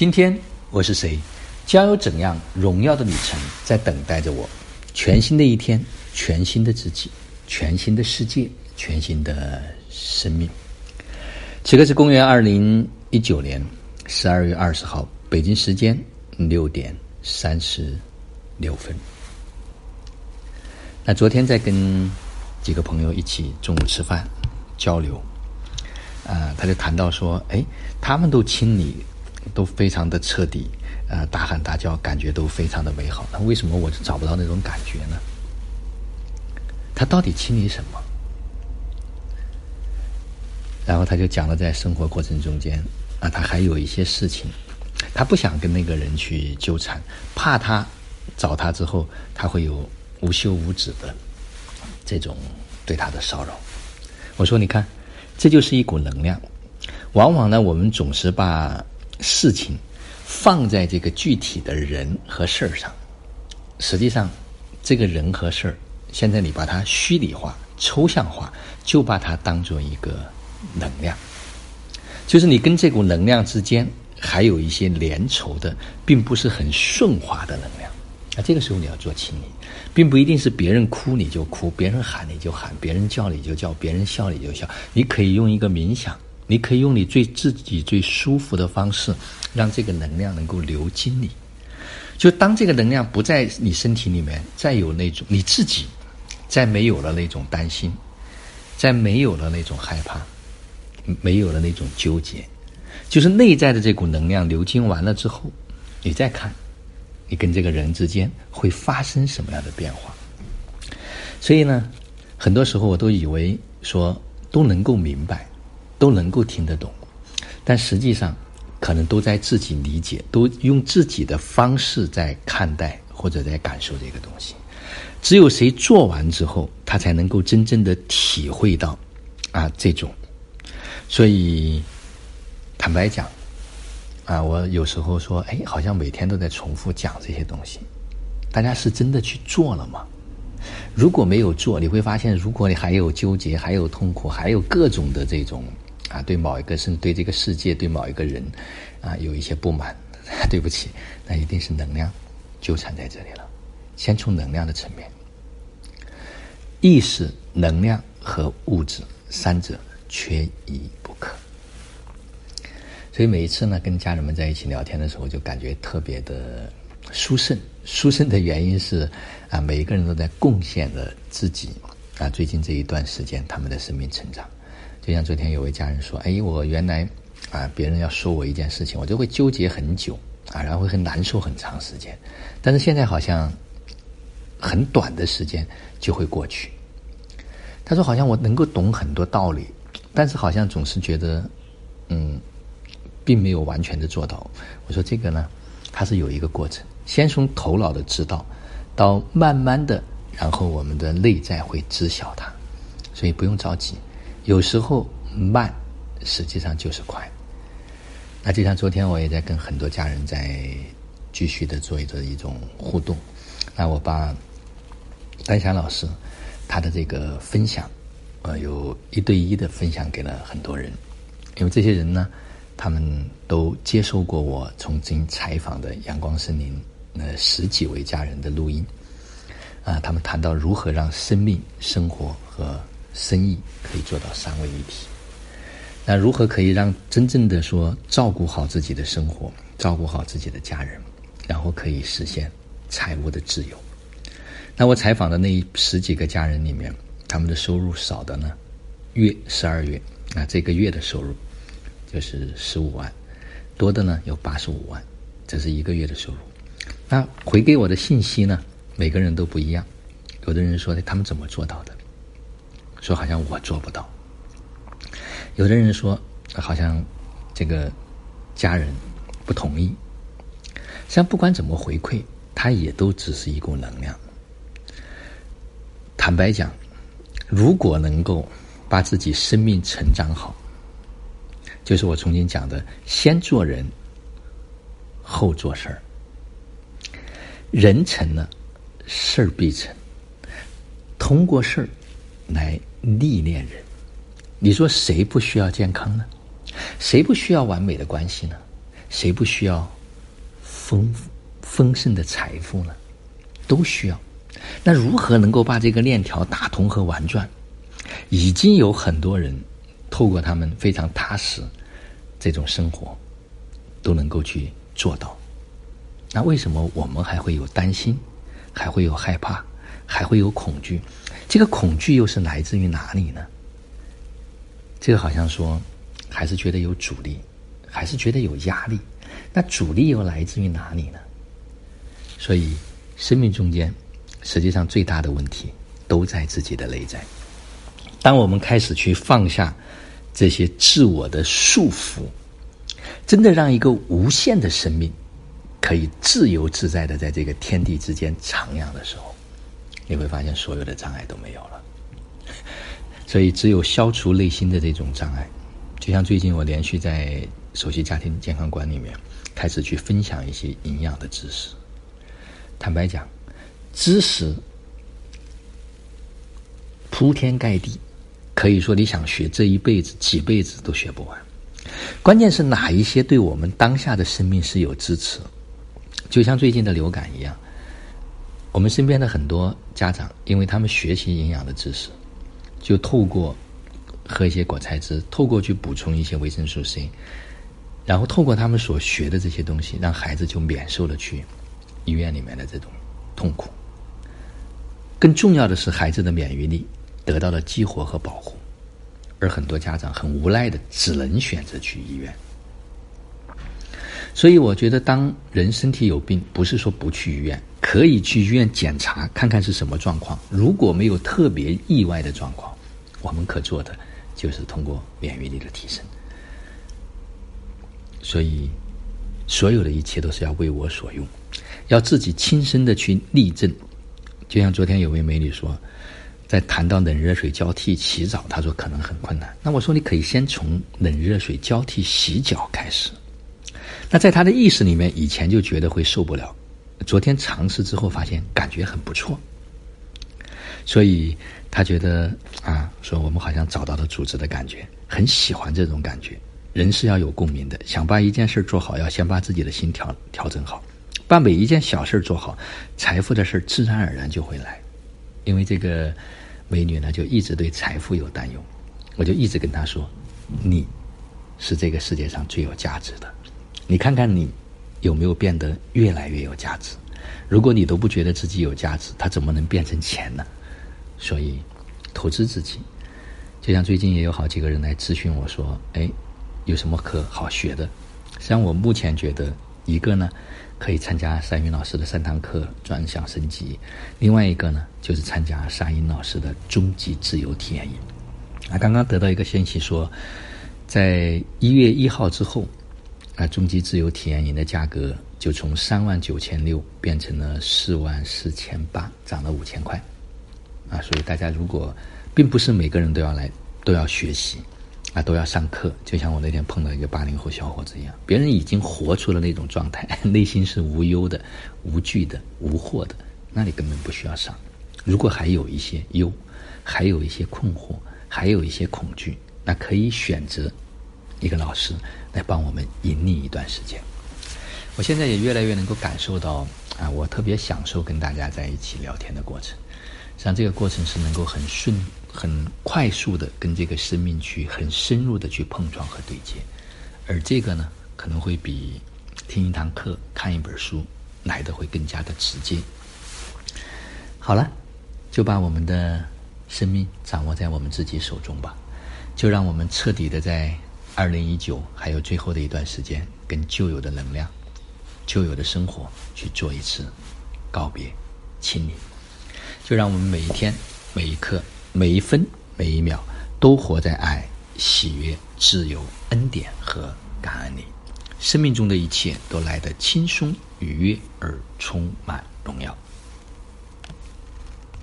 今天我是谁？将有怎样荣耀的旅程在等待着我？全新的一天，全新的自己，全新的世界，全新的生命。此刻是公元二零一九年十二月二十号，北京时间六点三十六分。那昨天在跟几个朋友一起中午吃饭交流，啊，他就谈到说，哎，他们都清理都非常的彻底，呃，大喊大叫，感觉都非常的美好。那为什么我就找不到那种感觉呢？他到底清理什么？然后他就讲了，在生活过程中间啊，他还有一些事情，他不想跟那个人去纠缠，怕他找他之后，他会有无休无止的这种对他的骚扰。我说，你看，这就是一股能量。往往呢，我们总是把事情放在这个具体的人和事儿上，实际上，这个人和事儿，现在你把它虚拟化、抽象化，就把它当做一个。能量，就是你跟这股能量之间还有一些连仇的，并不是很顺滑的能量。啊，这个时候你要做清理，并不一定是别人哭你就哭，别人喊你就喊，别人叫你就叫，别人笑你就笑。你可以用一个冥想，你可以用你最自己最舒服的方式，让这个能量能够流经你。就当这个能量不在你身体里面，再有那种你自己，再没有了那种担心，再没有了那种害怕。没有了那种纠结，就是内在的这股能量流经完了之后，你再看，你跟这个人之间会发生什么样的变化？所以呢，很多时候我都以为说都能够明白，都能够听得懂，但实际上可能都在自己理解，都用自己的方式在看待或者在感受这个东西。只有谁做完之后，他才能够真正的体会到啊这种。所以，坦白讲，啊，我有时候说，哎，好像每天都在重复讲这些东西，大家是真的去做了吗？如果没有做，你会发现，如果你还有纠结，还有痛苦，还有各种的这种啊，对某一个甚至对这个世界，对某一个人啊，有一些不满，对不起，那一定是能量纠缠在这里了。先从能量的层面，意识、能量和物质三者缺一不可。所以每一次呢，跟家人们在一起聊天的时候，就感觉特别的殊胜。殊胜的原因是，啊，每一个人都在贡献着自己。啊，最近这一段时间，他们的生命成长。就像昨天有位家人说：“哎，我原来啊，别人要说我一件事情，我就会纠结很久，啊，然后会很难受很长时间。但是现在好像很短的时间就会过去。”他说：“好像我能够懂很多道理，但是好像总是觉得，嗯。”并没有完全的做到。我说这个呢，它是有一个过程，先从头脑的知道，到慢慢的，然后我们的内在会知晓它，所以不用着急。有时候慢，实际上就是快。那就像昨天我也在跟很多家人在继续的做着一种互动。那我把丹霞老师他的这个分享，呃，有一对一的分享给了很多人，因为这些人呢。他们都接受过我曾经采访的阳光森林呃十几位家人的录音，啊，他们谈到如何让生命、生活和生意可以做到三位一体。那如何可以让真正的说照顾好自己的生活，照顾好自己的家人，然后可以实现财务的自由？那我采访的那十几个家人里面，他们的收入少的呢，月十二月啊这个月的收入。就是十五万，多的呢有八十五万，这是一个月的收入。那回给我的信息呢，每个人都不一样。有的人说他们怎么做到的？说好像我做不到。有的人说好像这个家人不同意。实际上不管怎么回馈，它也都只是一股能量。坦白讲，如果能够把自己生命成长好。就是我曾经讲的，先做人，后做事儿。人成了，事儿必成。通过事儿来历练人。你说谁不需要健康呢？谁不需要完美的关系呢？谁不需要丰丰盛的财富呢？都需要。那如何能够把这个链条打通和玩转？已经有很多人透过他们非常踏实这种生活，都能够去做到。那为什么我们还会有担心，还会有害怕，还会有恐惧？这个恐惧又是来自于哪里呢？这个好像说，还是觉得有阻力，还是觉得有压力。那阻力又来自于哪里呢？所以，生命中间实际上最大的问题都在自己的内在。当我们开始去放下这些自我的束缚，真的让一个无限的生命可以自由自在的在这个天地之间徜徉的时候，你会发现所有的障碍都没有了。所以，只有消除内心的这种障碍，就像最近我连续在首席家庭健康馆里面开始去分享一些营养的知识。坦白讲，知识铺天盖地。可以说，你想学这一辈子、几辈子都学不完。关键是哪一些对我们当下的生命是有支持？就像最近的流感一样，我们身边的很多家长，因为他们学习营养的知识，就透过喝一些果菜汁，透过去补充一些维生素 C，然后透过他们所学的这些东西，让孩子就免受了去医院里面的这种痛苦。更重要的是，孩子的免疫力。得到了激活和保护，而很多家长很无奈的只能选择去医院。所以，我觉得当人身体有病，不是说不去医院，可以去医院检查看看是什么状况。如果没有特别意外的状况，我们可做的就是通过免疫力的提升。所以，所有的一切都是要为我所用，要自己亲身的去立证。就像昨天有位美女说。在谈到冷热水交替洗澡，她说可能很困难。那我说你可以先从冷热水交替洗脚开始。那在他的意识里面，以前就觉得会受不了，昨天尝试之后发现感觉很不错，所以他觉得啊，说我们好像找到了组织的感觉，很喜欢这种感觉。人是要有共鸣的，想把一件事做好，要先把自己的心调调整好，把每一件小事做好，财富的事自然而然就会来，因为这个。美女呢，就一直对财富有担忧，我就一直跟她说：“你是这个世界上最有价值的，你看看你有没有变得越来越有价值？如果你都不觉得自己有价值，它怎么能变成钱呢？所以，投资自己，就像最近也有好几个人来咨询我说：‘哎，有什么课好学的？’实际上，我目前觉得一个呢。”可以参加山云老师的三堂课专项升级，另外一个呢，就是参加沙英老师的终极自由体验营。啊，刚刚得到一个信息说，在一月一号之后，那，终极自由体验营的价格就从三万九千六变成了四万四千八，涨了五千块。啊，所以大家如果并不是每个人都要来都要学习。啊，都要上课，就像我那天碰到一个八零后小伙子一样，别人已经活出了那种状态，内心是无忧的、无惧的、无惑的，那你根本不需要上。如果还有一些忧，还有一些困惑，还有一些恐惧，那可以选择一个老师来帮我们引领一段时间。我现在也越来越能够感受到啊，我特别享受跟大家在一起聊天的过程。实际上，这个过程是能够很顺。很快速的跟这个生命去很深入的去碰撞和对接，而这个呢，可能会比听一堂课、看一本书来的会更加的直接。好了，就把我们的生命掌握在我们自己手中吧，就让我们彻底的在二零一九还有最后的一段时间，跟旧有的能量、旧有的生活去做一次告别、清理。就让我们每一天、每一刻。每一分每一秒，都活在爱、喜悦、自由、恩典和感恩里，生命中的一切都来得轻松、愉悦而充满荣耀。